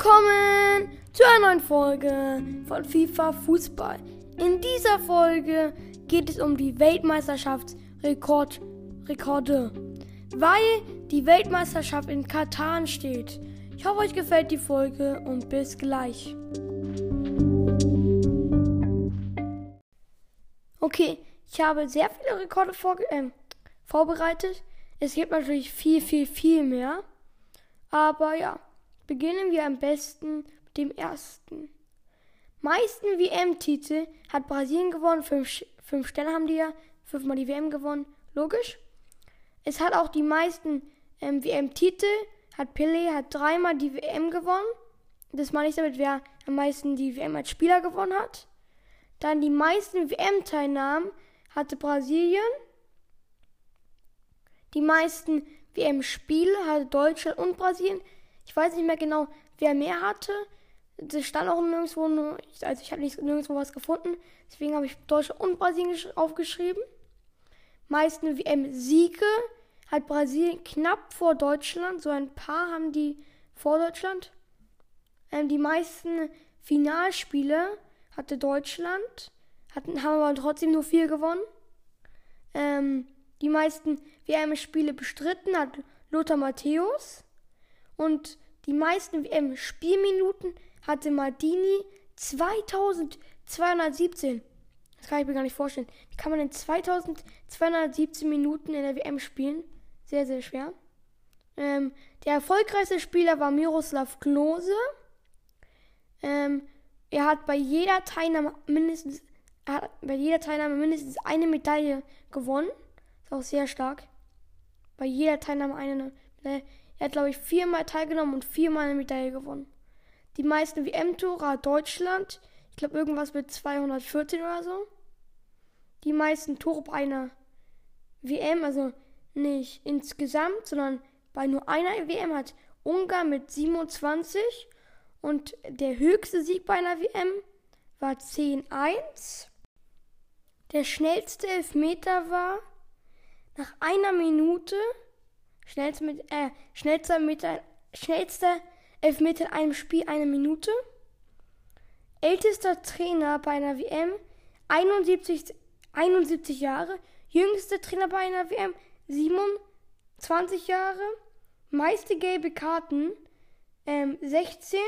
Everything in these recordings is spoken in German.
Willkommen zu einer neuen Folge von FIFA Fußball. In dieser Folge geht es um die Weltmeisterschaftsrekorde, weil die Weltmeisterschaft in Katar steht. Ich hoffe, euch gefällt die Folge und bis gleich. Okay, ich habe sehr viele Rekorde vor, äh, vorbereitet. Es gibt natürlich viel, viel, viel mehr. Aber ja, beginnen wir am besten mit dem ersten. Meisten WM-Titel hat Brasilien gewonnen. Fünf, fünf Sterne haben die ja. Fünfmal die WM gewonnen. Logisch. Es hat auch die meisten ähm, WM-Titel. Hat Pelé hat dreimal die WM gewonnen. Das meine ich damit, wer am meisten die WM als Spieler gewonnen hat. Dann die meisten WM-Teilnahmen hatte Brasilien. Die meisten WM-Spiele hatte Deutschland und Brasilien. Ich weiß nicht mehr genau, wer mehr hatte. Das stand auch nirgendwo, also ich habe nirgendwo was gefunden. Deswegen habe ich Deutschland und Brasilien aufgeschrieben. Meisten WM-Siege hat Brasilien knapp vor Deutschland. So ein paar haben die vor Deutschland. Ähm, die meisten Finalspiele hatte Deutschland, hatten, haben aber trotzdem nur vier gewonnen. Ähm, die meisten WM-Spiele bestritten hat Lothar Matthäus. Und die meisten WM-Spielminuten hatte Maldini 2217. Das kann ich mir gar nicht vorstellen. Wie kann man denn 2217 Minuten in der WM spielen? Sehr, sehr schwer. Ähm, der erfolgreichste Spieler war Miroslav Klose. Ähm, er hat bei jeder Teilnahme mindestens, bei jeder Teilnahme mindestens eine Medaille gewonnen. Ist auch sehr stark. Bei jeder Teilnahme eine Medaille. Er hat, glaube ich, viermal teilgenommen und viermal eine Medaille gewonnen. Die meisten WM-Tore hat Deutschland. Ich glaube, irgendwas mit 214 oder so. Die meisten Tore bei einer WM, also nicht insgesamt, sondern bei nur einer WM hat Ungarn mit 27 und der höchste Sieg bei einer WM war 10-1. Der schnellste Elfmeter war nach einer Minute, schnellster, mit, äh, schnellster, Meter, schnellster Elfmeter in einem Spiel eine Minute. Ältester Trainer bei einer WM 71, 71 Jahre. Jüngster Trainer bei einer WM 27 Jahre. Meiste gelbe Karten ähm, 16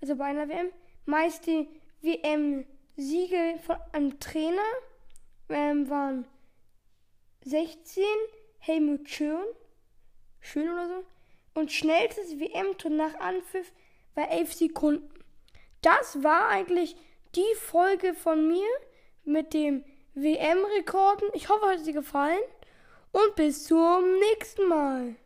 also bei einer WM, meist die WM-Siege von einem Trainer ähm, waren 16, Helmut Schön, Schön oder so, und schnellstes WM-Tor nach Anpfiff war 11 Sekunden. Das war eigentlich die Folge von mir mit dem WM-Rekorden. Ich hoffe, euch hat sie gefallen und bis zum nächsten Mal.